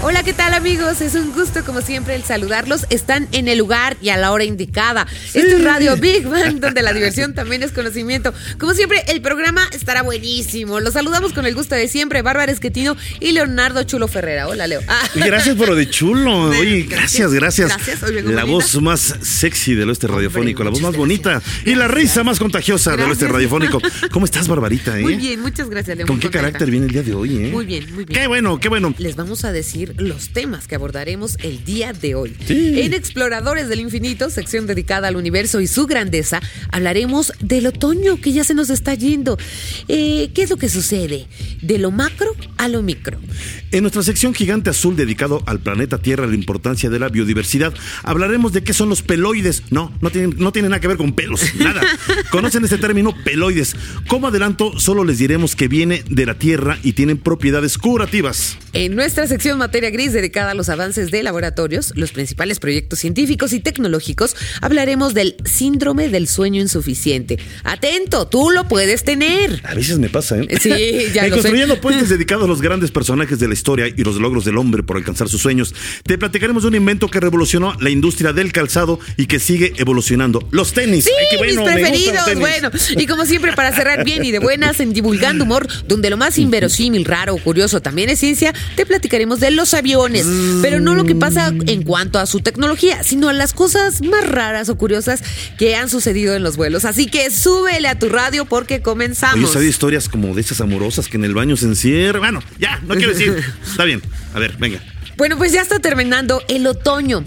Hola, ¿qué tal amigos? Es un gusto como siempre el saludarlos. Están en el lugar y a la hora indicada. Esto es Radio Big Bang, donde la diversión también es conocimiento. Como siempre, el programa estará buenísimo. Los saludamos con el gusto de siempre, Bárbara Esquetino y Leonardo Chulo Ferrera. Hola, Leo. Ah. Gracias por lo de chulo. Oye, gracias, gracias. Gracias, La bonita. voz más sexy del oeste radiofónico, la voz más bonita y la risa más contagiosa del oeste radiofónico. ¿Cómo estás, Barbarita? eh? Muy bien, muchas gracias, Leo. ¿Con qué contenta. carácter viene el día de hoy? eh? Muy bien, muy bien. Qué bueno, qué bueno. Les vamos a decir los temas que abordaremos el día de hoy. Sí. En Exploradores del Infinito, sección dedicada al universo y su grandeza, hablaremos del otoño que ya se nos está yendo. Eh, ¿Qué es lo que sucede? De lo macro a lo micro. En nuestra sección Gigante Azul dedicado al planeta Tierra, la importancia de la biodiversidad, hablaremos de qué son los peloides. No, no tienen, no tienen nada que ver con pelos, nada. ¿Conocen este término peloides? Como adelanto, solo les diremos que viene de la Tierra y tienen propiedades curativas. En nuestra sección Materia Gris, dedicada a los avances de laboratorios, los principales proyectos científicos y tecnológicos, hablaremos del síndrome del sueño insuficiente. Atento, tú lo puedes tener. A veces me pasa, ¿eh? Sí, ya En lo sé. Construyendo Puentes dedicados a los grandes personajes de la historia y los logros del hombre por alcanzar sus sueños, te platicaremos de un invento que revolucionó la industria del calzado y que sigue evolucionando. Los tenis. Sí, Ay, bueno, mis preferidos. tenis. Bueno, y como siempre, para cerrar bien y de buenas en Divulgando Humor, donde lo más inverosímil, raro o curioso también es ciencia, te platicaremos de los aviones. Pero no lo que pasa en cuanto a su tecnología, sino a las cosas más raras o curiosas que han sucedido en los vuelos. Así que súbele a tu radio porque Oye, comenzamos. ¿sabes historias como de esas amorosas que en el baño se encierran? Bueno, ya, no quiero decir. Está bien. A ver, venga. Bueno, pues ya está terminando el otoño.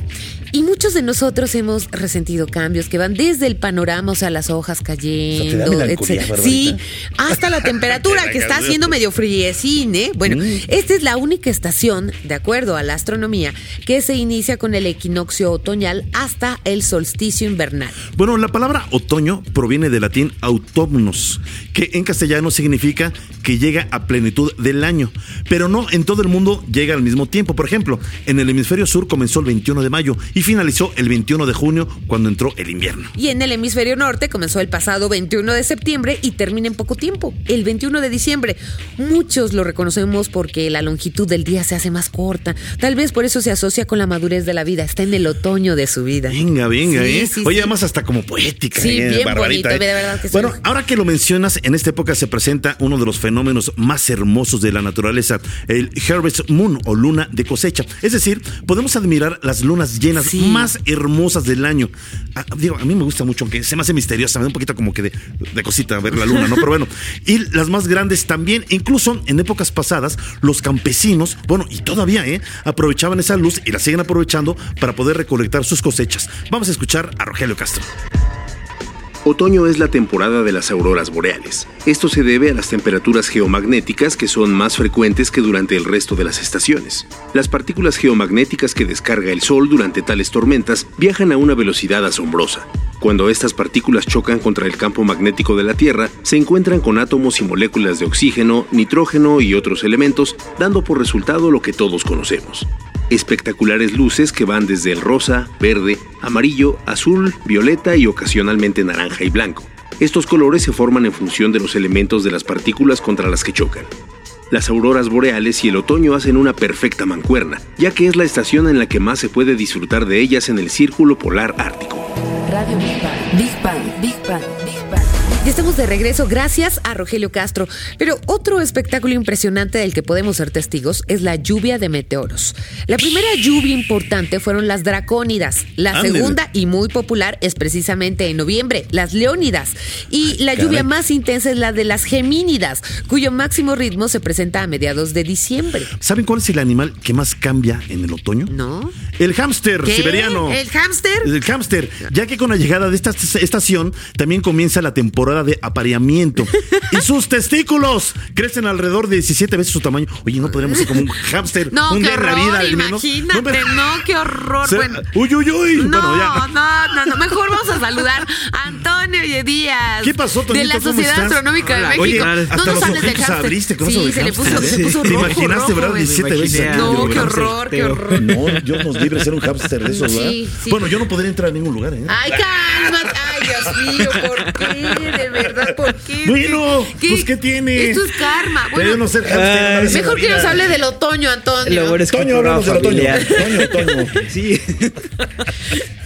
Y muchos de nosotros hemos resentido cambios que van desde el panorama, o sea, las hojas cayendo, O sea, ¿te da melancolía, etcétera. Sí, hasta la temperatura que está haciendo medio friecín, ¿eh? Bueno, Mm. esta es la única estación, de acuerdo a la astronomía, que se inicia con el equinoccio otoñal hasta el solsticio invernal. Bueno, la palabra otoño proviene del latín autumnus, que en castellano significa que llega a plenitud del año, pero no en todo el mundo llega al mismo tiempo. Por ejemplo, en el hemisferio sur comenzó el 21 de mayo y finalizó el 21 de junio cuando entró el invierno. Y en el hemisferio norte comenzó el pasado 21 de septiembre y termina en poco tiempo, el 21 de diciembre. Muchos lo reconocemos porque la longitud del día se hace más corta. Tal vez por eso se asocia con la madurez de la vida. Está en el otoño de su vida. Venga, venga, Sí, ¿eh? sí, Oye, sí. además hasta como poética, Sí, ¿eh? bien Barbarita, bonito, ¿eh? de verdad que sí. Bueno, ahora que lo mencionas, en esta época se presenta uno de los fenómenos más hermosos de la naturaleza, el Harvest Moon o luna de cosecha. Es decir, podemos admirar las lunas llenas Más hermosas del año. Ah, digo, a mí me gusta mucho, aunque se me hace misteriosa, me da un poquito como que de, de cosita ver la luna, ¿no? Pero bueno, y las más grandes también, incluso en épocas pasadas, los campesinos, bueno, y todavía, ¿eh? Aprovechaban esa luz y la siguen aprovechando para poder recolectar sus cosechas. Vamos a escuchar a Rogelio Castro. Otoño es la temporada de las auroras boreales. Esto se debe a las temperaturas geomagnéticas que son más frecuentes que durante el resto de las estaciones. Las partículas geomagnéticas que descarga el Sol durante tales tormentas viajan a una velocidad asombrosa. Cuando estas partículas chocan contra el campo magnético de la Tierra, se encuentran con átomos y moléculas de oxígeno, nitrógeno y otros elementos, dando por resultado lo que todos conocemos espectaculares luces que van desde el rosa, verde, amarillo, azul, violeta y ocasionalmente naranja y blanco. Estos colores se forman en función de los elementos de las partículas contra las que chocan. Las auroras boreales y el otoño hacen una perfecta mancuerna, ya que es la estación en la que más se puede disfrutar de ellas en el círculo polar ártico. Ya estamos de regreso, gracias a Rogelio Castro. Pero otro espectáculo impresionante del que podemos ser testigos es la lluvia de meteoros. La primera lluvia importante fueron las dracónidas. La segunda y muy popular es precisamente en noviembre, las leónidas. Y la caray. lluvia más intensa es la de las gemínidas, cuyo máximo ritmo se presenta a mediados de diciembre. ¿Saben cuál es el animal que más cambia en el otoño? ¿No? El hámster ¿Qué? siberiano. ¿El hámster? El hámster, ya que con la llegada de esta estación también comienza la temporada temporada de apareamiento. y sus testículos crecen alrededor de 17 veces su tamaño. Oye, no podríamos ser como un hámster. No, un qué día en la horror, vida, al menos. imagínate, pero- no, qué horror. Se- bueno. Uy, uy, uy. No, Bueno, ya. no, no, no, mejor vamos a saludar a Antonio Díaz. ¿Qué pasó, Toñito? De la ¿Cómo Sociedad? Astronómica de. México. Oye, no hasta nos los hables de ojitos hámster. abriste con eso Sí, de se le puso, hámster, se ¿eh? puso ¿Te rojo, imaginaste, rojo, verdad? güey. 17 veces. No, qué horror, qué horror. No, Dios nos libre de ser un hámster de esos, ¿verdad? Sí, sí. Bueno, yo no podría entrar a ningún lugar, ¿eh? Ay, calma. Ay, Dios mío, ¿por qué? De verdad, ¿por qué? Bueno, pues, ¿qué tiene? Esto es karma. Bueno, no ser en mejor que nos hable del otoño, Antonio. Lo bueno es que Toño, hablamos del otoño. Toño, Toño. Sí.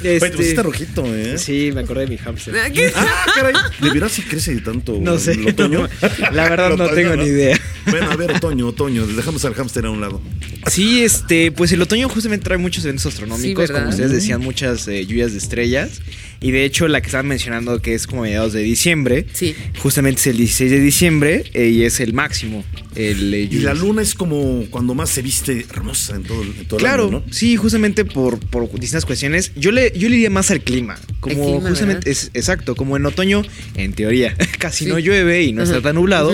Oye, Este, te pusiste rojito, ¿eh? Sí, me acordé de mi hamster. ¿Qué? Ah, caray. ¿De veras si crece tanto No sé. el otoño? La verdad no tengo ni idea. Bueno, a ver, otoño, otoño. Dejamos al hámster a un lado. Sí, este, pues el otoño justamente trae muchos eventos astronómicos, como ustedes decían, muchas eh, lluvias de estrellas. Y de hecho, la que estaban mencionando, que es como mediados de diciembre, Sí. justamente es el 16 de diciembre eh, y es el máximo. El, eh, Y la luna es como cuando más se viste hermosa en todo, el- en todo el Claro, año, ¿no? sí, justamente por, por distintas cuestiones. Yo le, yo le iría más al clima. Como El clima, justamente, es exacto, como en otoño, en teoría, casi Sí. no llueve y no Ajá, está tan nublado,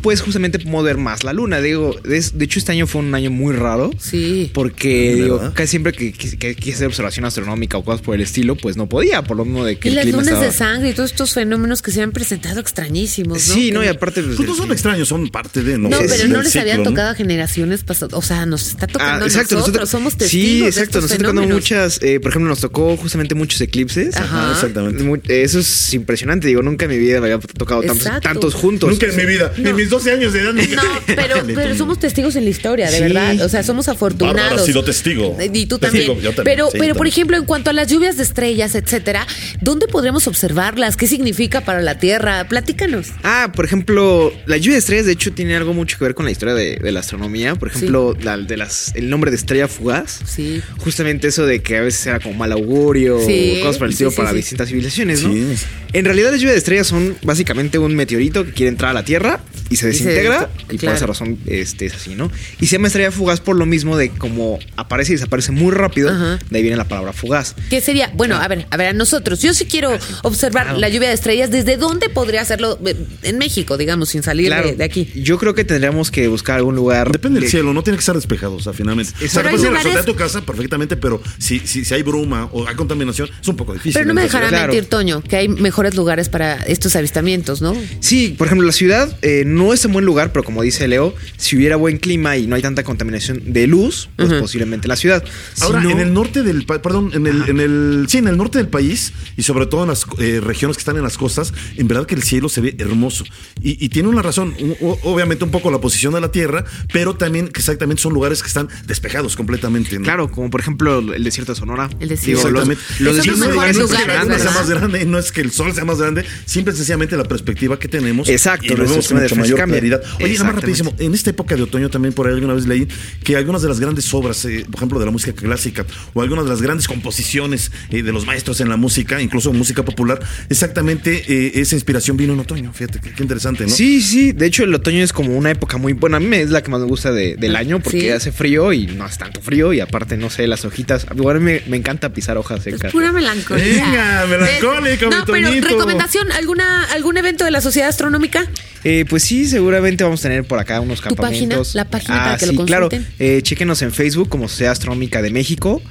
pues justamente podemos ver más la luna. Digo, de hecho, este año fue un año muy raro. Sí. Porque ¿Verdad? digo, casi siempre que, que, que quise hacer observación astronómica o cosas por el estilo, pues no podía, por lo mismo de que Y el las clima lunas estaba... de sangre y todos estos fenómenos que se han presentado extrañísimos, ¿no? Sí, no, y aparte... pues, Pues no son extraños, son parte de No, pero no les habían ciclo, ¿no? tocado a generaciones pasadas. O sea, nos está tocando Ah, a exacto, nosotros. nosotros- Somos testigos Sí, de exacto, estos nos está tocando muchas, eh, por ejemplo, nos tocó justamente muchos eclipses. Ajá. exactamente. Eso es impresionante, digo, nunca en mi vida me había tocado tantos, tantos juntos. Nunca en mi vida, ni No. mis 12 años de edad. nunca- No, pero, pero somos testigos en la historia, de Sí. verdad. O sea, somos afortunados. Bárbara ha sido testigo. Y tú Testigo, también. yo también, Pero, sí, pero por ejemplo, en cuanto a las lluvias de estrellas, etcétera, ¿dónde podremos observarlas? ¿Qué significa para la Tierra? Platícanos. Ah, por ejemplo, la lluvia de estrellas de hecho tiene algo mucho que ver con la historia de, de la astronomía. Por ejemplo, la, de las, el nombre de estrella fugaz. Sí. Justamente eso de que a veces era como mal augurio Sí, o cosas sí, para sí. distintas civilizaciones, ¿no? Sí. En realidad las lluvias de estrellas son básicamente un meteorito que quiere entrar a la Tierra y se Y se- desintegra y, por esa razón este, es así, ¿no? Y se llama estrella fugaz por lo mismo de como aparece y desaparece muy rápido, Ajá. de ahí viene la palabra fugaz. ¿Qué sería? Bueno, a ver, a ver, a nosotros. Yo sí quiero observar la lluvia de estrellas. ¿Desde dónde podría hacerlo? En México, digamos, sin salir de, de aquí. Yo creo que tendríamos que buscar algún lugar. Depende del de- cielo, no tiene que estar despejado, o sea, finalmente. Exacto. Puedes tu casa perfectamente, pero si, si, si hay bruma o hay contaminación, es un poco difícil. Pero no me dejará mentir, Toño, que hay mejores lugares para estos avistamientos, ¿no? Sí, por ejemplo, la ciudad eh, no es un buen lugar, pero como dice Leo, si hubiera buen clima y no hay tanta contaminación de luz, pues posiblemente la ciudad. Si Ahora, no- en el norte del país, perdón, en el, en el, sí, en el norte del país y sobre todo en las eh, regiones que están en las costas, en verdad que el cielo se ve hermoso. Y, y tiene una razón, un- o- obviamente un poco la posición de la Tierra, pero también que exactamente son lugares que están despejados completamente. ¿no? Claro, como por ejemplo el desierto de Sonora. El desierto. Digo, los, Exactamente. los desiertos no, mejores no son es que la lugares, luna sea más grande, no es que el sol sea más grande, simple y sencillamente la perspectiva que tenemos. Exacto, y lo vemos de mayor cambia. claridad. Oye, nada más rapidísimo, en esta época de otoño también por ahí alguna vez leí que algunas de las grandes obras, eh, por ejemplo, de la música clásica o algunas de las grandes composiciones eh, de los maestros en la música, incluso música popular, exactamente eh, esa inspiración vino en otoño. Fíjate, qué, qué interesante, ¿no? Sí, sí, de hecho el otoño es como una época muy buena. A mí me- es la que más me gusta de- del año porque Sí. hace frío y no hace tanto frío y aparte, no sé, las hojitas. Igual me, me encanta pisar hojas Es secas. pura melancolía. Venga, melancólico, mi No, pero recomendación, ¿alguna, ¿algún evento de la Sociedad Astronómica? Eh, pues sí, seguramente vamos a tener por acá unos ¿Tu página? campamentos. La página para que lo sí, claro. consulten. Eh, chéquenos en Facebook como Sociedad Astronómica de México.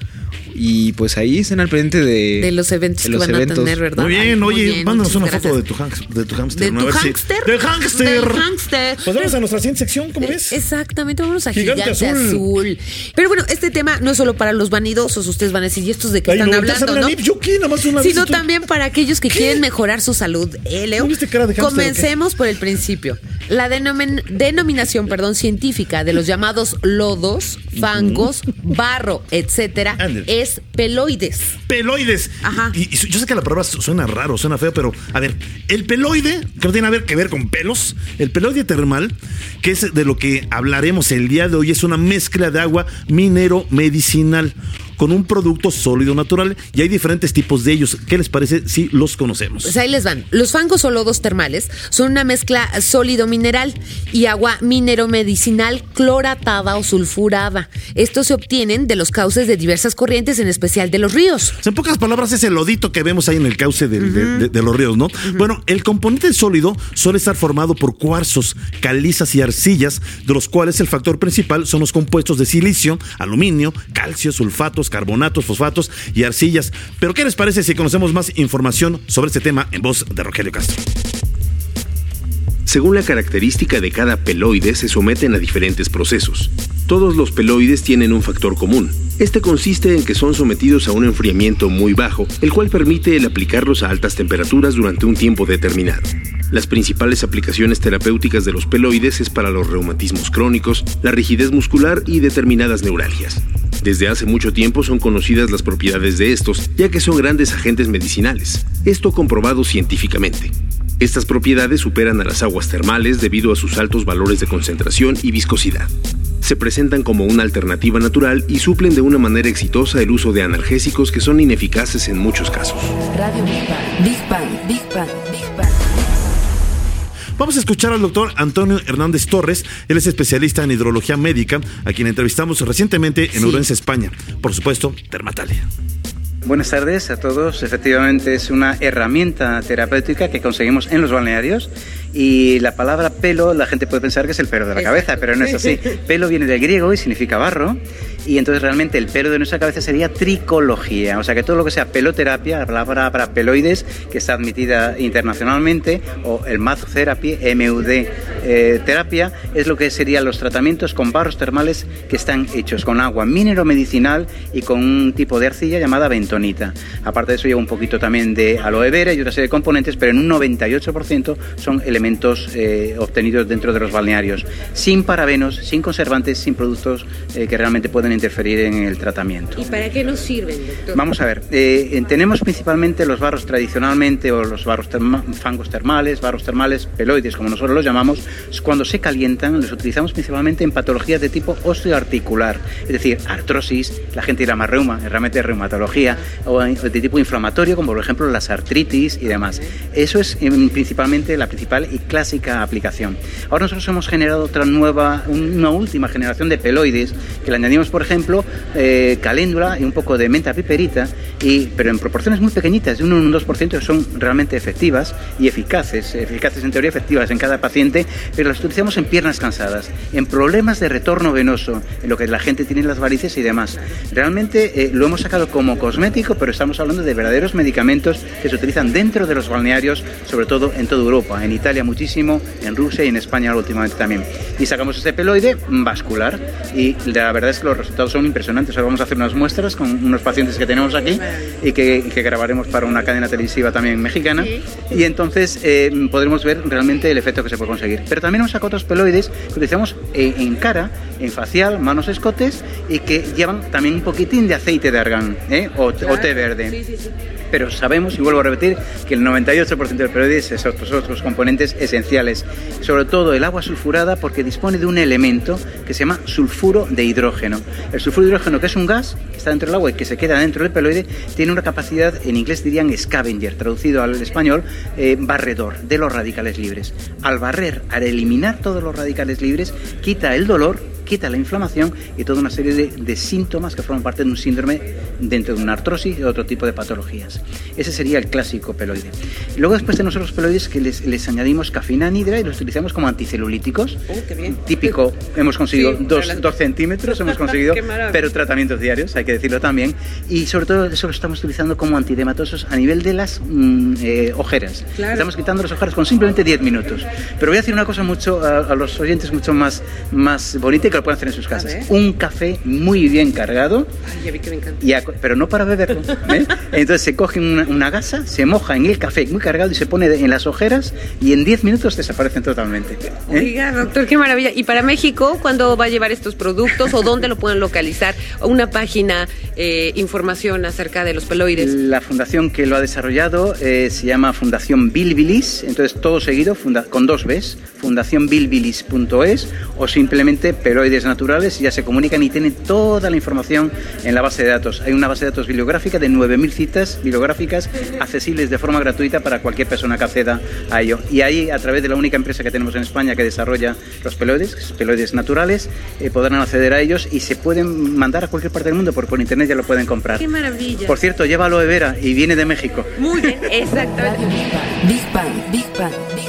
Y pues ahí estén al pendiente de, De los eventos de que van eventos. a tener, ¿verdad? Muy Ay, bien, muy oye, bien, mándanos una foto de tu, hanks- de tu hámster. ¿De ¿no? tu ver. Del hámster. Pues vamos a nuestra siguiente sección, ¿cómo ves? Exactamente, vámonos a Gigante Gigante, Azul. azul. Pero bueno, este tema no es solo para los vanidosos, ustedes van a decir, ¿y estos de qué Ay, están no, hablando, no? ¿Yo qué? Nada más una vez. Sino también para aquellos que quieren mejorar su salud. ¿Eh, Leo? ¿No viste cara de? Comencemos por el principio. La denomin- denominación, perdón, científica de los llamados lodos, fangos, barro, etcétera, es peloides. Peloides. Ajá. Y, yo sé que la palabra su- suena raro, suena feo, pero a ver, el peloide, que no tiene a ver que ver con pelos, el peloide termal, que es de lo que hablaremos el día de hoy, es una mezcla de agua minero medicinal con un producto sólido natural y hay diferentes tipos de ellos. ¿Qué les parece si los conocemos? Pues ahí les van. Los fangos o lodos termales son una mezcla sólido mineral y agua mineromedicinal cloratada o sulfurada. Estos se obtienen de los cauces de diversas corrientes, en especial de los ríos. En pocas palabras, es el lodito que vemos ahí en el cauce de, de- de los ríos, ¿no? Bueno, el componente sólido suele estar formado por cuarzos, calizas y arcillas, de los cuales el factor principal son los compuestos de silicio, aluminio, calcio, sulfatos, carbonatos, fosfatos y arcillas. Pero, ¿qué les parece si conocemos más información sobre este tema en voz de Rogelio Castro? Según la característica de cada peloide, se someten a diferentes procesos. Todos los peloides tienen un factor común. Este consiste en que son sometidos a un enfriamiento muy bajo, el cual permite el aplicarlos a altas temperaturas durante un tiempo determinado. Las principales aplicaciones terapéuticas de los peloides es para los reumatismos crónicos, la rigidez muscular y determinadas neuralgias. Desde hace mucho tiempo son conocidas las propiedades de estos, ya que son grandes agentes medicinales. Esto comprobado científicamente. Estas propiedades superan a las aguas termales debido a sus altos valores de concentración y viscosidad. Se presentan como una alternativa natural y suplen de una manera exitosa el uso de analgésicos que son ineficaces en muchos casos. Radio Big Bang. Big Bang, Big Bang, Big Bang. Vamos a escuchar al doctor Antonio Hernández Torres. Él es especialista en hidrología médica, a quien entrevistamos recientemente en Ourense, España. Por supuesto, Dermatalia. Buenas tardes a todos. Efectivamente es una herramienta terapéutica que conseguimos en los balnearios y la palabra pelo la gente puede pensar que es el pelo de la cabeza, pero no es así. Pelo viene del griego y significa barro y entonces realmente el pelo de nuestra cabeza sería tricología, o sea que todo lo que sea peloterapia, la palabra para peloides que está admitida internacionalmente o el math therapy, MUD eh, terapia es lo que serían los tratamientos con barros termales que están hechos con agua mineromedicinal y con un tipo de arcilla llamada bentonita. Aparte de eso lleva un poquito también de aloe vera y otra serie de componentes, pero en un 98% son elementos eh, obtenidos dentro de los balnearios, sin parabenos, sin conservantes, sin productos eh, que realmente pueden interferir en el tratamiento. ¿Y para qué nos sirven, doctor? Vamos a ver, eh, tenemos principalmente los barros tradicionalmente o los barros terma- fangos termales, barros termales peloides, como nosotros los llamamos, cuando se calientan los utilizamos principalmente en patologías de tipo osteoarticular, es decir, artrosis, la gente dirá más reuma, realmente reumatología, o de tipo inflamatorio, como por ejemplo las artritis y demás. Eso es em, principalmente la principal y clásica aplicación. Ahora nosotros hemos generado otra nueva, una última generación de peloides que le añadimos, por ejemplo, eh, caléndula y un poco de menta piperita, y, pero en proporciones muy pequeñitas, de un 1 o un 2%, que son realmente efectivas y eficaces, eficaces en teoría, efectivas en cada paciente, pero las utilizamos en piernas cansadas, en problemas de retorno venoso, en lo que la gente tiene las varices y demás. Realmente eh, lo hemos sacado como cosmético, pero estamos hablando de verdaderos medicamentos que se utilizan dentro de los balnearios, sobre todo en toda Europa, en Italia muchísimo, en Rusia y en España últimamente también. Y sacamos este peloide vascular y la verdad es que los resultados son impresionantes. Ahora vamos a hacer unas muestras con unos pacientes que tenemos aquí y que, grabaremos para una cadena televisiva también mexicana y entonces eh, podremos ver realmente el efecto que se puede conseguir. Pero también hemos sacado otros peloides que utilizamos en cara, en facial, manos, escotes y que llevan también un poquitín de aceite de argán ¿eh? o, o té verde. Pero sabemos, y vuelvo a repetir, que el 98% del peloides es otros, otros componentes esenciales. Sobre todo el agua sulfurada porque dispone de un elemento que se llama sulfuro de hidrógeno. El sulfuro de hidrógeno, que es un gas que está dentro del agua y que se queda dentro del peloide, tiene una capacidad, en inglés dirían scavenger, traducido al español, eh, barredor de los radicales libres. Al barrer, al eliminar todos los radicales libres, quita el dolor quita la inflamación y toda una serie de, de, síntomas que forman parte de un síndrome dentro de una artrosis y otro tipo de patologías. Ese sería el clásico peloide. Luego después tenemos los peloides que les, les añadimos cafeína anhidra y los utilizamos como anticelulíticos. Oh, Típico, hemos conseguido Sí, dos, la- dos centímetros, hemos conseguido, Qué pero tratamientos diarios, hay que decirlo también. Y sobre todo eso lo estamos utilizando como antidematosos a nivel de las mm, eh, ojeras. Claro. Estamos quitando las ojeras con simplemente 10 minutos. Pero voy a decir una cosa mucho a, a los oyentes mucho más, más bonita y que lo pueden hacer en sus casas. Un café muy bien cargado Ay, ya vi que me encanta. y a pero no para beberlo. ¿eh? Entonces se coge una, una, gasa, se moja en el café muy cargado y se pone en las ojeras y en 10 minutos desaparecen totalmente. ¿eh? Oiga, doctor, qué maravilla. ¿Y para México cuándo va a llevar estos productos o dónde lo pueden localizar? Una página, eh, información acerca de los peloides. La fundación que lo ha desarrollado eh, se llama Fundación Bilbilis, entonces todo seguido con dos Bs, fundacionbilbilis.es o simplemente peloides naturales y ya se comunican y tienen toda la información en la base de datos. Hay una base de datos bibliográfica de 9.000 citas bibliográficas accesibles de forma gratuita para cualquier persona que acceda a ello. Y ahí, a través de la única empresa que tenemos en España que desarrolla los peloides, peloides naturales, eh, podrán acceder a ellos y se pueden mandar a cualquier parte del mundo porque por internet ya lo pueden comprar. ¡Qué maravilla! Por cierto, lleva aloe vera y viene de México. Muy bien, exactamente. Big Bang, Big Bang, Big Bang.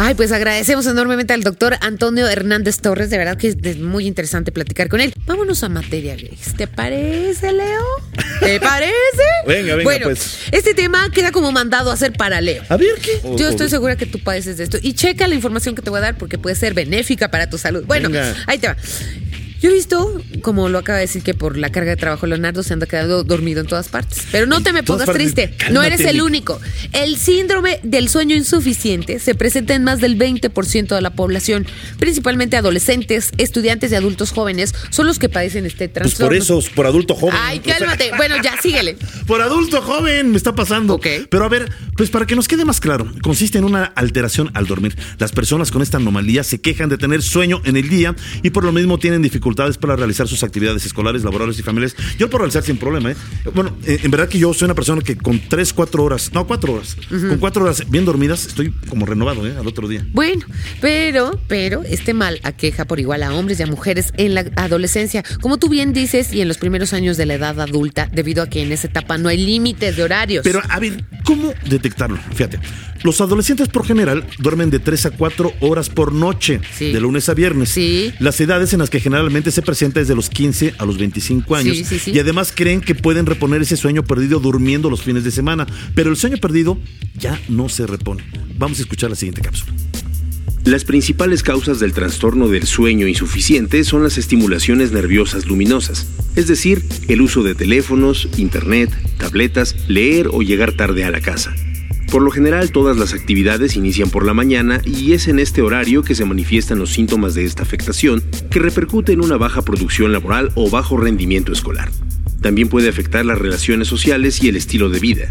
Ay, pues agradecemos enormemente al doctor Antonio Hernández Torres. De verdad que es muy interesante platicar con él. Vámonos a materia, Grace. ¿Te parece, Leo? ¿Te parece? venga, venga, bueno, pues. Este tema queda como mandado a hacer para Leo. A ver, ¿qué? Yo estoy segura que tú padeces de esto. Y checa la información que te voy a dar porque puede ser benéfica para tu salud. Bueno, Venga. ahí te va. Yo he visto, como lo acaba de decir, que por la carga de trabajo Leonardo se anda quedando dormido en todas partes. Pero no te me pongas partes. triste. Cálmate, no eres el único. El síndrome del sueño insuficiente se presenta en más del 20% de la población. Principalmente adolescentes, estudiantes y adultos jóvenes son los que padecen este Pues trastorno. por eso, por adulto joven. Ay, O sea, cálmate. Bueno, ya, síguele. Por adulto joven me está pasando. Ok. Pero a ver, pues para que nos quede más claro, consiste en una alteración al dormir. Las personas con esta anomalía se quejan de tener sueño en el día y por lo mismo tienen dificultades para realizar sus actividades escolares, laborales y familiares. Yo lo puedo realizar sin problema, ¿eh? Bueno, eh, en verdad que yo soy una persona que con tres, cuatro horas, no, cuatro horas, con cuatro horas bien dormidas, estoy como renovado, ¿eh? Al otro día. Bueno, pero, pero este mal aqueja por igual a hombres y a mujeres en la adolescencia, como tú bien dices, y en los primeros años de la edad adulta, debido a que en esa etapa no hay límites de horarios. Pero a ver, ¿cómo detectarlo? Fíjate, los adolescentes por general duermen de 3 a 4 horas por noche, Sí. de lunes a viernes. Sí. Las edades en las que generalmente se presenta es de los 15 a los 25 años. Sí, sí, sí. Y además creen que pueden reponer ese sueño perdido durmiendo los fines de semana. Pero el sueño perdido ya no se repone. Vamos a escuchar la siguiente cápsula. Las principales causas del trastorno del sueño insuficiente son las estimulaciones nerviosas luminosas, es decir, el uso de teléfonos, internet, tabletas, leer o llegar tarde a la casa. Por lo general todas las actividades inician por la mañana y es en este horario que se manifiestan los síntomas de esta afectación que repercute en una baja producción laboral o bajo rendimiento escolar. También puede afectar las relaciones sociales y el estilo de vida.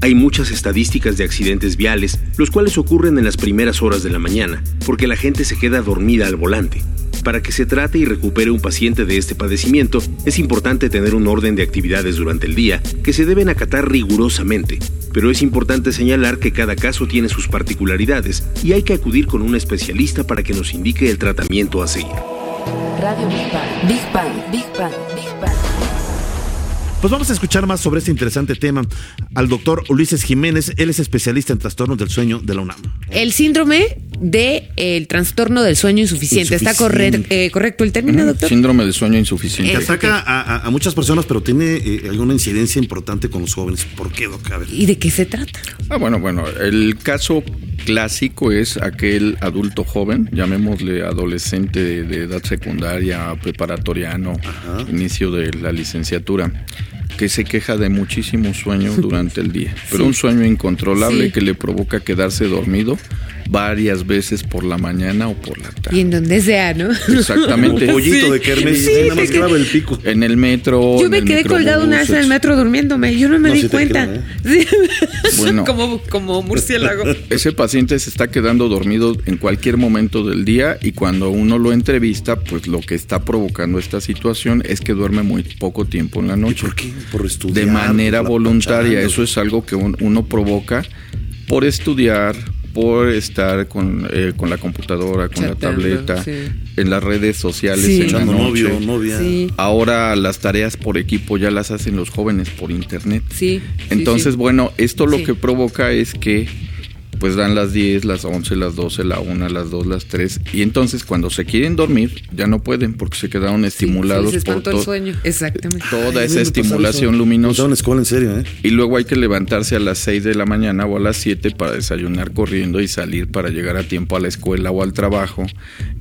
Hay muchas estadísticas de accidentes viales, los cuales ocurren en las primeras horas de la mañana, porque la gente se queda dormida al volante. Para que se trate y recupere un paciente de este padecimiento, es importante tener un orden de actividades durante el día que se deben acatar rigurosamente. Pero es importante señalar que cada caso tiene sus particularidades y hay que acudir con un especialista para que nos indique el tratamiento a seguir. Radio Big Bang, Big Bang, Big Bang, Big Bang. Pues vamos a escuchar más sobre este interesante tema al doctor Ulises Jiménez. Él es especialista en trastornos del sueño de la UNAM. el síndrome del el trastorno del sueño insuficiente. ¿Está eh, correcto el término, doctor? Síndrome de sueño insuficiente. Que ataca a, a- a muchas personas, pero tiene eh, alguna incidencia importante con los jóvenes. ¿Por qué, doc? A ver. ¿Y de qué se trata? Ah, bueno, bueno, el caso clásico es aquel adulto joven, llamémosle adolescente de, de edad secundaria, preparatoriano, inicio de la licenciatura, que se queja de muchísimo sueño durante el día, pero un sueño incontrolable Sí. que le provoca quedarse dormido varias veces por la mañana o por la Y tarde. en donde sea, ¿no? Exactamente. Como pollito de kermés, Sí, nada más sí, clava el pico. En el metro. Yo me quedé colgado una vez en el metro durmiéndome. Yo no me No, di sí cuenta. creo, Sí. Bueno. como, como murciélago. Ese paciente se está quedando dormido en cualquier momento del día y cuando uno lo entrevista, pues lo que está provocando esta situación es que duerme muy poco tiempo en la ¿Y noche. por qué? Por estudiar. De manera voluntaria. Eso es algo que un- uno provoca por estudiar, por estar con, eh, con la computadora, con la tableta, sí. en las redes sociales, Sí. en la noche. novio, novia. Sí, Ahora las tareas por equipo ya las hacen los jóvenes por internet. sí. sí, Entonces, sí. bueno, esto lo Sí. que provoca es que después dan las 10, las 11, las 12, la 1, las 2, las 3 y entonces cuando se quieren dormir ya no pueden porque se quedaron estimulados Sí, se por espantó el sueño. Exactamente. toda Ay, esa estimulación luminosa. Estaba en la escuela, en serio, ¿eh? Y luego hay que levantarse a las 6 de la mañana o a las 7 para desayunar corriendo y salir para llegar a tiempo a la escuela o al trabajo.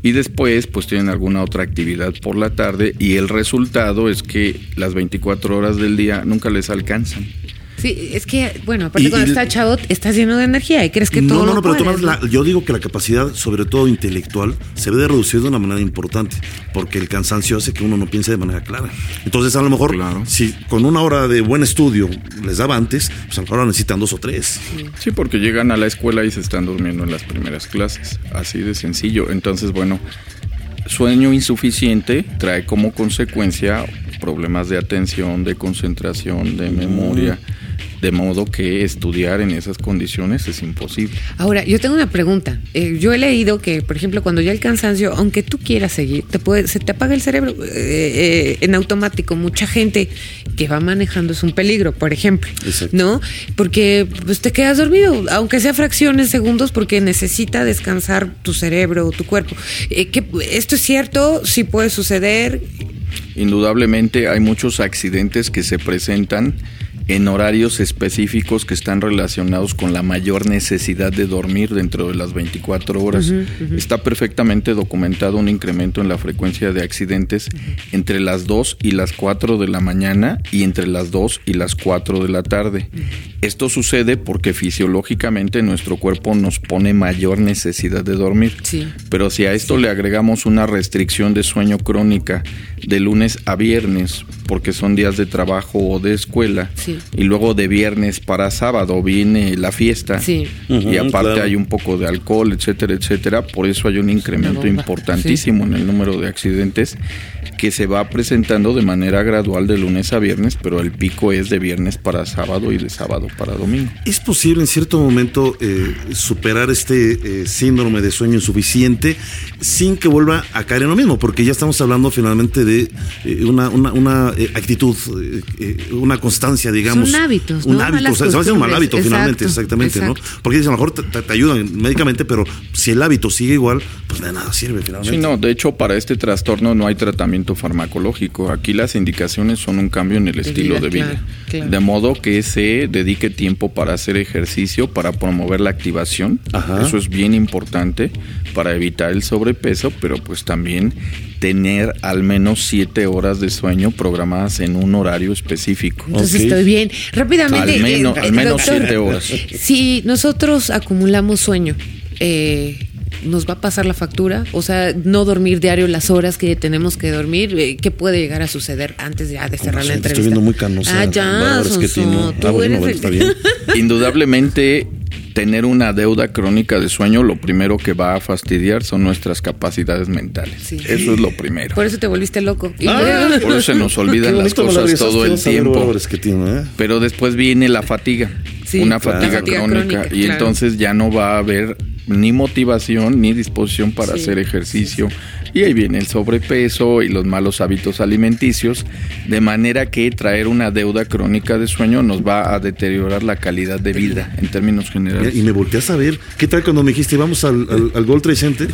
Y después pues tienen alguna otra actividad por la tarde y el resultado es que las 24 horas del día nunca les alcanzan. Sí, es que, bueno, aparte Y- cuando y- estás chavo, estás lleno de energía y crees que todo no, no, lo no, pero tú puedes, la- yo digo que la capacidad, sobre todo intelectual, se debe de reducir de una manera importante, porque el cansancio hace que uno no piense de manera clara. Entonces, a lo mejor, Claro. si con una hora de buen estudio les daba antes, pues a lo mejor ahora necesitan dos o tres. Sí, porque llegan a la escuela y se están durmiendo en las primeras clases. Así de sencillo. Entonces, bueno, sueño insuficiente trae como consecuencia problemas de atención, de concentración, de memoria. De modo que estudiar en esas condiciones es imposible. Ahora, yo tengo una pregunta. Eh, yo he leído que, por ejemplo, cuando ya el cansancio, aunque tú quieras seguir, te puede, se te apaga el cerebro eh, eh, en automático. Mucha gente que va manejando es un peligro, por ejemplo, Exacto. ¿no? Porque pues, te quedas dormido, aunque sea fracciones, segundos, porque necesita descansar tu cerebro, tu cuerpo. Eh, que, ¿Esto es cierto? ¿Sí puede suceder? Indudablemente hay muchos accidentes que se presentan en horarios específicos que están relacionados con la mayor necesidad de dormir dentro de las 24 horas. Está perfectamente documentado un incremento en la frecuencia de accidentes entre las 2 y las 4 de la mañana y entre las 2 y las 4 de la tarde. Esto sucede porque fisiológicamente nuestro cuerpo nos pone mayor necesidad de dormir. Sí. Pero si a esto le agregamos una restricción de sueño crónica de lunes a viernes, porque son días de trabajo o de escuela, Sí. Y luego de viernes para sábado viene la fiesta, Sí. y aparte claro. hay un poco de alcohol, etcétera, etcétera, por eso hay un incremento importantísimo en el número de accidentes que se va presentando de manera gradual de lunes a viernes, pero el pico es de viernes para sábado y de sábado para domingo. ¿Es posible en cierto momento eh, superar este eh, síndrome de sueño insuficiente sin que vuelva a caer en lo mismo? Porque ya estamos hablando finalmente de eh, una, una, una, eh, actitud, eh, eh, una constancia, digamos. Son hábitos, Un ¿no? hábito, Malas o sea, se va a hacer un mal hábito finalmente, Exacto, exactamente, ¿no? Porque dicen, a lo mejor te, ayudan médicamente, pero si el hábito sigue igual, pues de nada sirve finalmente. Sí, no, de hecho para este trastorno no hay tratamiento farmacológico. Aquí las indicaciones son un cambio en el estilo vida, de vida. claro, claro. De modo que se dedique tiempo para hacer ejercicio, para promover la activación. Ajá. Eso es bien importante para evitar el sobrepeso, pero pues también tener al menos siete horas de sueño programadas en un horario específico. Entonces estoy bien. Rápidamente. Al menos- eh, al menos doctor, siete horas. Si nosotros acumulamos sueño, eh, ¿nos va a pasar la factura? O sea, no dormir diario las horas que tenemos que dormir, eh, ¿qué puede llegar a suceder antes ya de cerrar la entrevista? estoy viendo muy canosa, Ah, ya, Sonso, Schettino. tú Ah, bueno, eres bueno, el- está bien. Indudablemente, tener una deuda crónica de sueño, lo primero que va a fastidiar son nuestras capacidades mentales. Sí. Eso es lo primero. Por eso te volviste loco. Y Ah, Por eso se nos olvidan las cosas todo el tiempo. Schettino, ¿eh? Pero después viene la fatiga, Sí, una fatiga crónica, crónica, y claro. entonces ya no va a haber ni motivación ni disposición para Sí, hacer ejercicio. Y ahí viene el sobrepeso y los malos hábitos alimenticios, de manera que traer una deuda crónica de sueño nos va a deteriorar la calidad de vida en términos generales. Y me volteas a ver, ¿qué tal cuando me dijiste vamos al, al, al Gold Trade Center?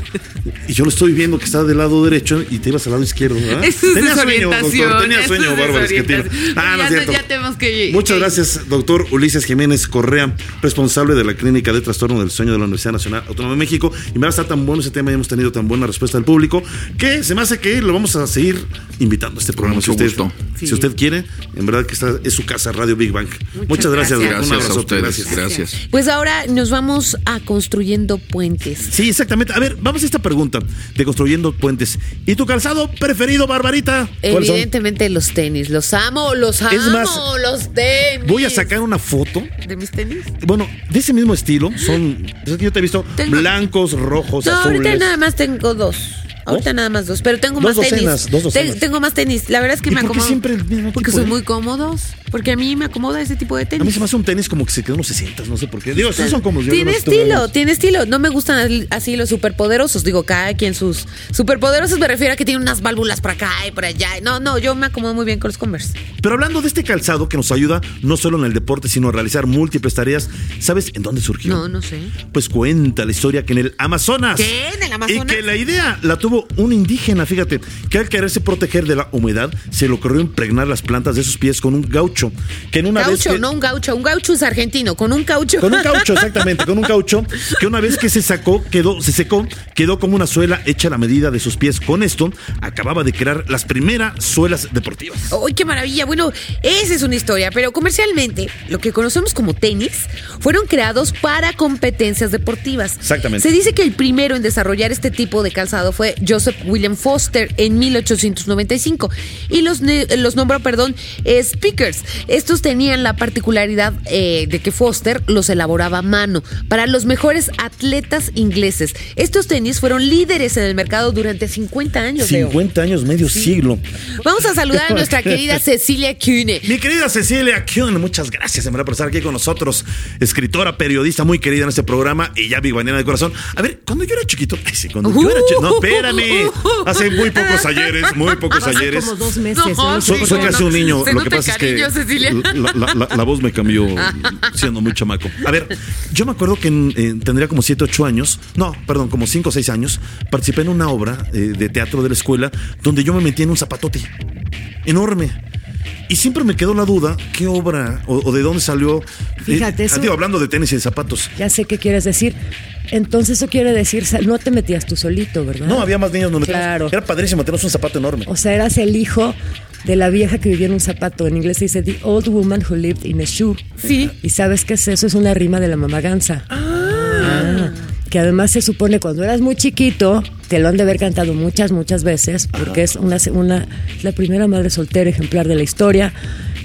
Y yo lo estoy viendo que está del lado derecho y te ibas al lado izquierdo, ¿verdad? Eso es Tenía sueño, doctor, tenía sueño, es Bárbara Schettino. desorientación. Ah, no Ya es no- cierto. ya tenemos que- Muchas que- gracias, doctor Ulises Jiménez Correa, responsable de la Clínica de Trastorno del Sueño de la Universidad Nacional Autónoma de México. Y me va a estar tan bueno ese tema y hemos tenido tan buena respuesta del público que se me hace que lo vamos a seguir invitando a este programa. mucho si usted, gusto. si Sí. usted quiere, en verdad que esta es su casa, Radio Big Bang. Muchas, gracias, gracias. Un Gracias a abrazote, ustedes, gracias. gracias. Pues ahora nos vamos a construyendo puentes. Sí, exactamente. A ver, vamos a esta pregunta de construyendo puentes. ¿Y tu calzado preferido, Barbarita? Evidentemente los tenis, los amo, los amo, Es más, los tenis. Voy a sacar una foto. de mis tenis. Bueno, de ese mismo estilo. Son. es que Yo te he visto Tengo- blancos, rojos, No, ahorita azules. nada más tengo dos. Ahorita nada más dos, pero tengo Dos más docenas, tenis. dos docenas. Te- tengo más tenis. La verdad es que ¿Y me por qué acomodo. siempre el mismo porque tipo, son eh? muy cómodos. Porque a mí me acomoda ese tipo de A mí tenis. se me hace un tenis como que se quedó en los 60, no sé por qué. Digo, sí son como yo Tiene estilo, tiene estilo. No me gustan así- los superpoderosos. Digo, cada quien sus superpoderosos me refiero a que tiene unas válvulas por acá y por allá. No, no, yo me acomodo muy bien con los Converse. Pero hablando de este calzado que nos ayuda no solo en el deporte, sino a realizar múltiples tareas, ¿sabes en dónde surgió? No, no sé. Pues cuenta la historia que en el Amazonas. ¿Qué? ¿En el Amazonas? Y que la idea la tuvo un indígena, fíjate, que al quererse proteger de la humedad, se le ocurrió impregnar las plantas de sus pies con un gaucho. Que en una vez Gaucho, que- no un gaucho. Un gaucho es argentino. Con un caucho. Con un caucho, exactamente, con un caucho, que una vez que se sacó, quedó, se secó, quedó como una suela hecha a la medida de sus pies. Con esto, acababa de crear las primeras suelas deportivas. ¡Uy, qué maravilla! Bueno, esa es una historia, pero comercialmente, lo que conocemos como tenis fueron creados para competencias deportivas. Exactamente. Se dice que el primero en desarrollar este tipo de calzado fue Joseph William Foster en 1895 y los, los nombró, perdón, eh, speakers. Estos tenían la particularidad eh, de que Foster los elaboraba a mano para los mejores atletas ingleses. Estos tenis fueron líderes en el mercado durante 50 años. Leo. 50 años, medio siglo. Vamos a saludar a nuestra querida Cecilia Cune. Mi querida Cecilia Kuhn, muchas gracias en verdad por estar aquí con nosotros. Escritora, periodista muy querida en este programa y ya biguanera de corazón. A ver, cuando yo era chiquito, ay, sí, cuando yo era chiquito, no, espérame. Hace muy pocos ayeres, muy pocos Hace ayeres. como dos meses. No, ¿no? Soy, soy casi un niño. Se Lo que pasa cariño, es que Cecilia. La, la- la- la voz me cambió siendo muy chamaco. A ver, yo me acuerdo que en- eh, tendría como 7, 8 años, no, perdón, como 5 o 6 años, participé en una obra eh, de teatro de la escuela donde yo me metí en un zapatote enorme. Y siempre me quedó la duda, ¿qué obra o, o de dónde salió? Eh, Fíjate, eso- digo, hablando de tenis y de zapatos. Ya sé qué quieres decir. Entonces eso quiere decir, no te metías tú solito, ¿verdad? No, había más niños donde Claro. Era padrísimo, tenemos un zapato enorme. O sea, eras el hijo de la vieja que vivía en un zapato. En inglés se dice The Old Woman Who Lived in a Shoe. Sí. ¿Y sabes qué es eso? Es una rima de la mamá gansa. Ah. Que además se supone cuando eras muy chiquito, te lo han de haber cantado muchas, muchas veces, porque es una, una, es la primera madre soltera ejemplar de la historia,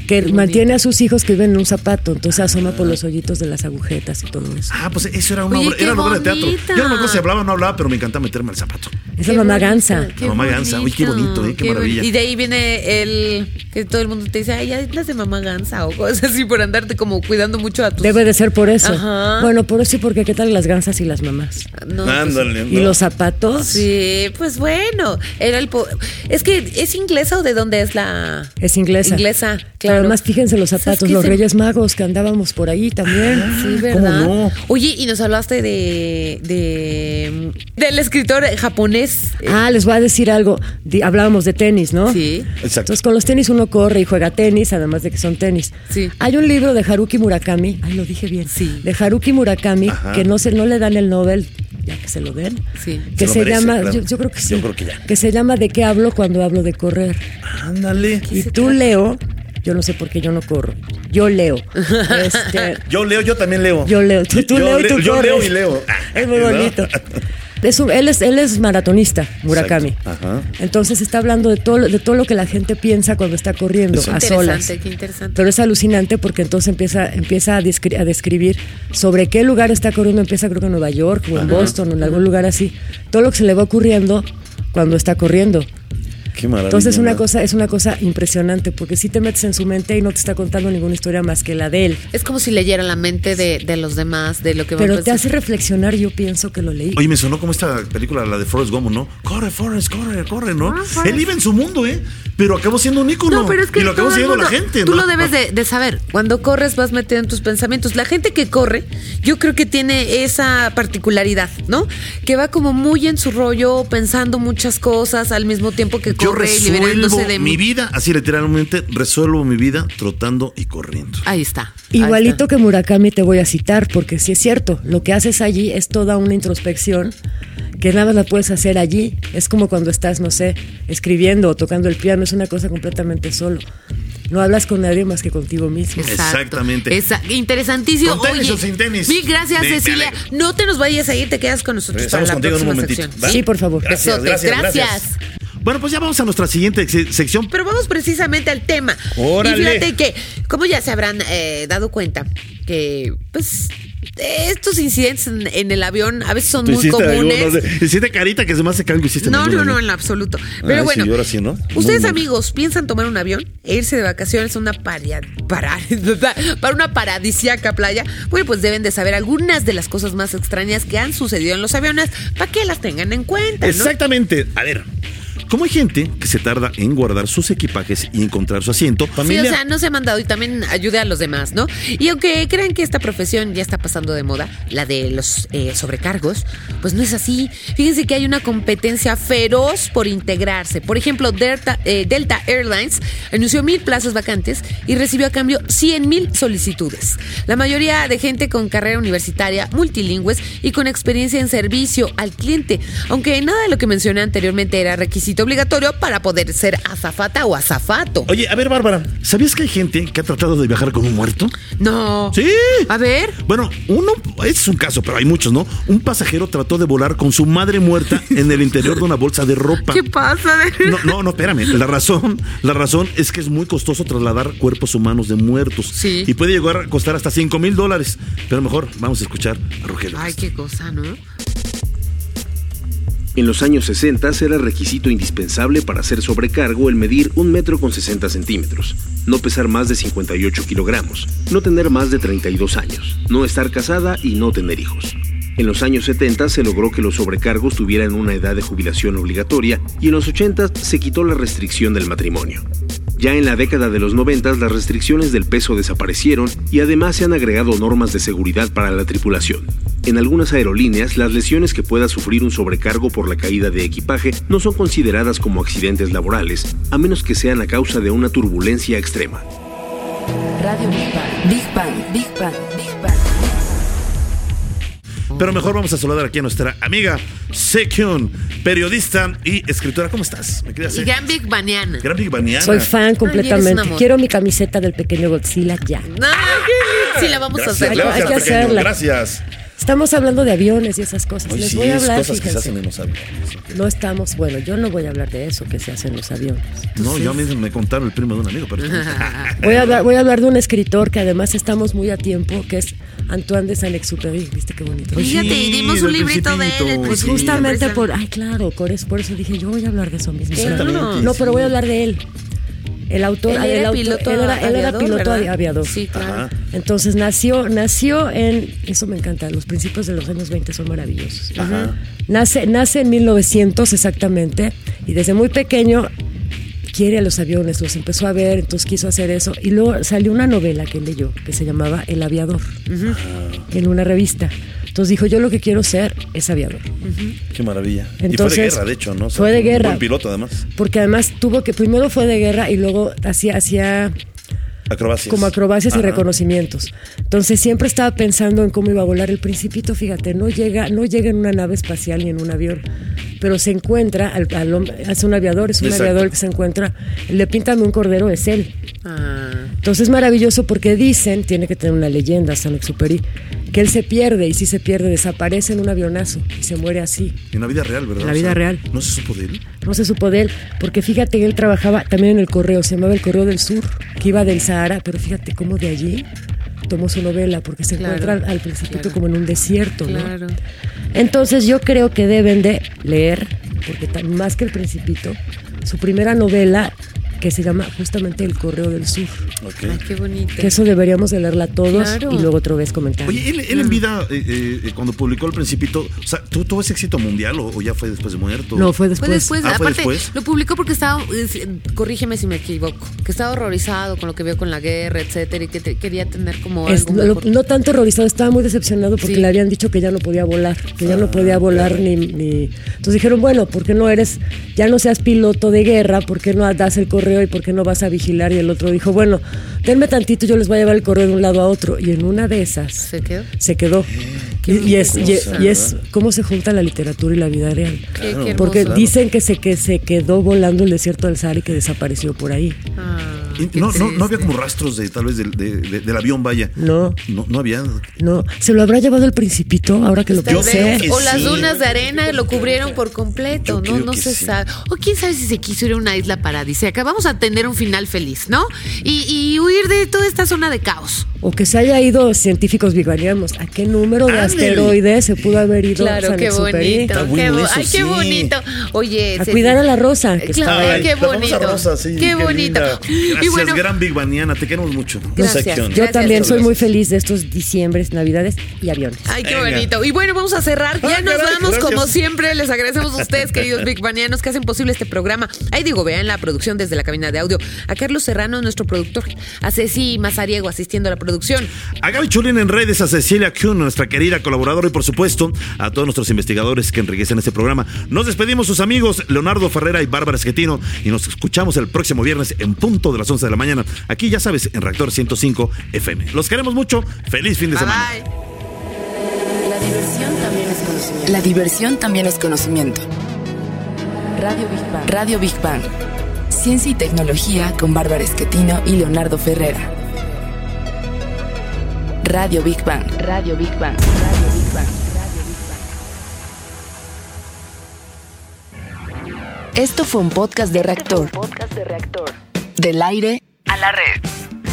que mantiene a sus hijos que viven en un zapato, entonces asoma por los hoyitos de las agujetas y todo eso. Ah, pues eso era una Oye, obra, era una obra de teatro. Yo no me acuerdo si hablaba o no hablaba, pero me encanta meterme al zapato. Es la Qué mamá gansa. La mamá gansa. Uy, qué bonito, ¿eh? Qué maravilla. Y de ahí viene el que todo el mundo te dice, ay, ya andas de mamá gansa o cosas así por andarte como cuidando mucho a tus. Debe de ser por eso. Ajá. Bueno, por eso y porque qué tal las gansas y las mamás. No, pues. Y los zapatos. Sí, pues bueno. Era el po- es que es inglesa o de dónde es la Es inglesa. Inglesa, Pero claro. además, fíjense los ¿Sabes zapatos, los se- Reyes Magos que andábamos por ahí también. Sí, ¿verdad? no? Oye, y nos hablaste de, de del escritor japonés. Ah, les voy a decir algo. Di- hablábamos de tenis, ¿no? Sí. Exacto. Entonces, con los tenis uno corre y juega tenis, además de que son tenis. Sí. Hay un libro de Haruki Murakami, ay, lo dije bien. Sí. De Haruki Murakami, Ajá. que no se no le dan el Nobel, ya que se lo den. Sí. Que Se se, lo merece, llama, claro. yo, yo creo que sí. Yo creo que ya. se llama ¿De qué hablo cuando hablo de correr? Ándale. Y tú, Leo, yo no sé por qué yo no corro. Yo leo. Este, Yo leo, yo también leo. Yo leo, tú, tú Yo leo y tú leo- yo corres. leo y leo. Es muy ¿No? bonito. Es un- él, es, él es maratonista, Murakami. Ajá. Entonces está hablando de todo, lo- de todo lo que la gente piensa cuando está corriendo Qué a solas. interesante, qué interesante. Pero es alucinante porque entonces empieza, empieza a, descri- a describir sobre qué lugar está corriendo. Empieza creo que en Nueva York o en Boston o en algún lugar así. Todo lo que se le va ocurriendo cuando está corriendo. Qué maravilla. Entonces una cosa, es una cosa impresionante porque si te metes en su mente y no te está contando ninguna historia más que la de él. Es como si leyera la mente de, de los demás, de lo que van Pero te hace reflexionar, yo pienso que lo leí. Oye, me sonó como esta película, la de Forrest Gump, ¿no? Corre, Forrest, corre, corre, ¿no? Él iba en su mundo, ¿eh? Pero acabó siendo un ícono. No, pero es que y lo acabó siguiendo la gente, Tú ¿no? lo debes de, de saber. Cuando corres vas metido en tus pensamientos. La gente que corre, yo creo que tiene esa particularidad, ¿no? Que va como muy en su rollo, pensando muchas cosas al mismo tiempo que Yo resuelvo de mi vida, así literalmente, resuelvo mi vida trotando y corriendo. Ahí está. ahí Igualito está. que Murakami te voy a citar, porque si es cierto, lo que haces allí es toda una introspección que nada más la puedes hacer allí. Es como cuando estás, no sé, escribiendo o tocando el piano, es una cosa completamente solo. No hablas con nadie más que contigo mismo. Exacto. Exactamente. Esa- interesantísimo. ¿Con tenis Oye, o sin tenis? Mil gracias, Me- me Cecilia. alegro. no te nos vayas a ir, te quedas con nosotros Regresamos para la contigo en un momentito. Sí, por favor. Gracias, gracias, gracias. gracias. Bueno, pues ya vamos a nuestra siguiente se- sección. Pero vamos precisamente al tema. Órale. Y fíjate que, como ya se habrán eh, dado cuenta, que pues estos incidentes en, en el avión a veces son muy comunes. alguno, no sé, hiciste carita que se me hace que algo hiciste. No, no, no, en absoluto. Pero Ay, bueno, sí, ahora sí, ¿no? ustedes Muy, amigos, ¿piensan tomar un avión e irse de vacaciones a una paria- para, para una paradisíaca playa? Bueno, pues deben de saber algunas de las cosas más extrañas que han sucedido en los aviones para que las tengan en cuenta, ¿no? Exactamente. A ver, como hay gente que se tarda en guardar sus equipajes y encontrar su asiento, Sí, familia. o sea, no se ha mandado y también ayude a los demás, ¿no? Y aunque crean que esta profesión ya está pasando de moda, la de los eh, sobrecargos, pues no es así. Fíjense que hay una competencia feroz por integrarse. Por ejemplo, Delta, eh, Delta Airlines anunció mil plazas vacantes y recibió a cambio 100 mil solicitudes. La mayoría de gente con carrera universitaria, multilingües y con experiencia en servicio al cliente. Aunque nada de lo que mencioné anteriormente era requisito obligatorio para poder ser azafata o azafato. Oye, a ver, Bárbara, ¿sabías que hay gente que ha tratado de viajar con un muerto? No. Sí. A ver. Bueno, uno, es un caso, pero hay muchos, ¿no? Un pasajero trató de volar con su madre muerta en el interior de una bolsa de ropa. ¿Qué pasa? No, no, no, espérame. La razón, la razón es que es muy costoso trasladar cuerpos humanos de muertos. Sí. Y puede llegar a costar hasta 5 mil dólares. Pero mejor vamos a escuchar a Rogelio. Ay, qué cosa, ¿no? En los años 60 era requisito indispensable para hacer sobrecargo el medir un metro con 60 centímetros, no pesar más de 58 kilogramos, no tener más de 32 años, no estar casada y no tener hijos. En los años 70 se logró que los sobrecargos tuvieran una edad de jubilación obligatoria y en los 80 se quitó la restricción del matrimonio. Ya en la década de los 90 las restricciones del peso desaparecieron y además se han agregado normas de seguridad para la tripulación. En algunas aerolíneas, las lesiones que pueda sufrir un sobrecargo por la caída de equipaje no son consideradas como accidentes laborales, a menos que sean a causa de una turbulencia extrema. Radio Big Bang. Big Bang. Big Bang. Big Bang. Pero mejor vamos a saludar aquí a nuestra amiga Sekyun, periodista y escritora. ¿Cómo estás? ¿Me Y hacer? gran Big Baniana. Gran Big Baniana. Soy fan completamente. Quiero mi camiseta del pequeño Godzilla ya. No, qué lindo. Sí, la vamos a hacer. Hay que- hacerla. Gracias. Estamos hablando de aviones y esas cosas. Hoy Les sí, voy a hablar, cosas que se hacen en los aviones. No estamos, bueno, yo no voy a hablar de eso que se hace en los aviones. No, yo a mí me contaron el primo de un amigo, pero Voy a, hablar, voy a hablar de un escritor que además estamos muy a tiempo, que es Antoine de Saint-Exupéry. ¿Viste qué bonito? Pues Fíjate, sí, dimos un librito de él. Pues Sí, justamente por, ay claro, por eso, por eso dije, yo voy a hablar de eso mismo. Claro. No, pero voy a hablar de él. El autor, Él el era autor- piloto él era, él era aviador, piloto ¿verdad? aviador. Sí, claro. Ajá. Entonces nació, nació en, eso me encanta, los principios de los años 20 son maravillosos. Ajá. Nace, nace en 1900 exactamente y desde muy pequeño quiere a los aviones, los empezó a ver, entonces quiso hacer eso y luego salió una novela que él leyó que se llamaba El aviador en una revista. Entonces dijo, yo lo que quiero ser es aviador. Qué maravilla. y fue Entonces, de guerra, de hecho, ¿no? O sea, fue de un guerra. Buen piloto, además. Porque además tuvo que, primero fue de guerra y luego hacía, hacía Acrobacias. como acrobacias y reconocimientos. Entonces siempre estaba pensando en cómo iba a volar el principito, fíjate, no llega, no llega en una nave espacial ni en un avión, pero se encuentra, al, es un aviador, es un Exacto. aviador que se encuentra, le pintan un cordero, es él. Ah. Entonces es maravilloso porque dicen, tiene que tener una leyenda, San Exupéry, que él se pierde y si se pierde desaparece en un avionazo y se muere así. En la vida real, ¿verdad? En la O vida sea, real. No se supo de él. No se supo de él, porque fíjate que él trabajaba también en el correo, se llamaba el Correo del Sur, que iba del Sahara, pero fíjate cómo de allí tomó su novela, porque se Claro, encuentra al, claro. como en un desierto, ¿no? Claro. Entonces yo creo que deben de leer, porque más que el principito, su primera novela que se llama justamente El Correo del Sur, Ok. Ay, qué bonito. que eso deberíamos de leerla todos Claro. y luego otra vez comentar. Oye, él, él en vida, eh, eh, cuando publicó El Principito, o sea, ¿tu- ¿tuvo ese éxito mundial o, o ya fue después de muerto? no, fue después. Fue después, Ah, ¿fue aparte, después? lo publicó porque estaba, es- corrígeme si me equivoco, que estaba horrorizado con lo que vio con la guerra, etcétera, y que te- quería tener como Es- algo no, tanto horrorizado, estaba muy decepcionado porque Sí. le habían dicho que ya no podía volar, que ya no Ah, podía volar ni, ni- Entonces dijeron, bueno, ¿por qué no eres, ya no seas piloto de guerra, por qué no das el correo y por qué no vas a vigilar? Y el otro dijo, bueno, denme tantito, yo les voy a llevar el correo de un lado a otro. Y en una de esas ¿Se quedó? se quedó. Qué Y, y es, y, cosa, y es cómo se junta la literatura y la vida real. Qué- qué Porque hermoso. dicen que se, que se quedó volando el desierto del Sahara y que desapareció por ahí. Ah. Qué no, no, no había como rastros de tal vez del, de- de- del avión, vaya. No. No, no había. No, ¿se lo habrá llevado el principito ahora que lo pensé? que O las sí. dunas de arena lo cubrieron por completo, Yo no, no se sí. sabe. O quién sabe si se quiso ir a una isla paradisíaca. Vamos a tener un final feliz, ¿no? Y, y huir de toda esta zona de caos. O que se haya ido científicos bigarianos. ¿A qué número de Ándale. asteroides se pudo haber ido Claro, qué Saint-Exupéry? bonito. Qué bueno bo- eso, Ay, qué sí. bonito. Oye, A cuidar a la rosa. que Claro, Ay, qué bonito. rosa, sí, Qué bonito. linda. Gracias, bueno- gran Big Baniana, te queremos mucho. Gracias. Yo Gracias, también soy muy feliz de estos diciembres, navidades y aviones. Ay, qué Venga. bonito. Y bueno, vamos a cerrar. Ya nos caray, vamos, gracias. como siempre. Les agradecemos a ustedes, queridos Big Banianos, que hacen posible este programa. Ahí digo, vean la producción desde la cabina de audio. A Carlos Serrano, nuestro productor. A Ceci Mazariego asistiendo a la producción. A Gaby Chulín en redes, a Cecilia Kuhn, nuestra querida colaboradora, y por supuesto a todos nuestros investigadores que enriquecen este programa. Nos despedimos sus amigos Leonardo Ferrera y Bárbara Esquetino y nos escuchamos el próximo viernes en punto de las 11 de la mañana. Aquí ya sabes, en Reactor 105 FM. Los queremos mucho. Feliz fin de Bye semana. bye. La diversión también es conocimiento. La diversión también es conocimiento. Radio Big Bang. Radio Big Bang. Ciencia y tecnología con Bárbara Esquetino y Leonardo Ferrera. Radio Big Bang. Radio Big Bang. Radio Big Bang. Esto fue un podcast de reactor. Del aire a la red.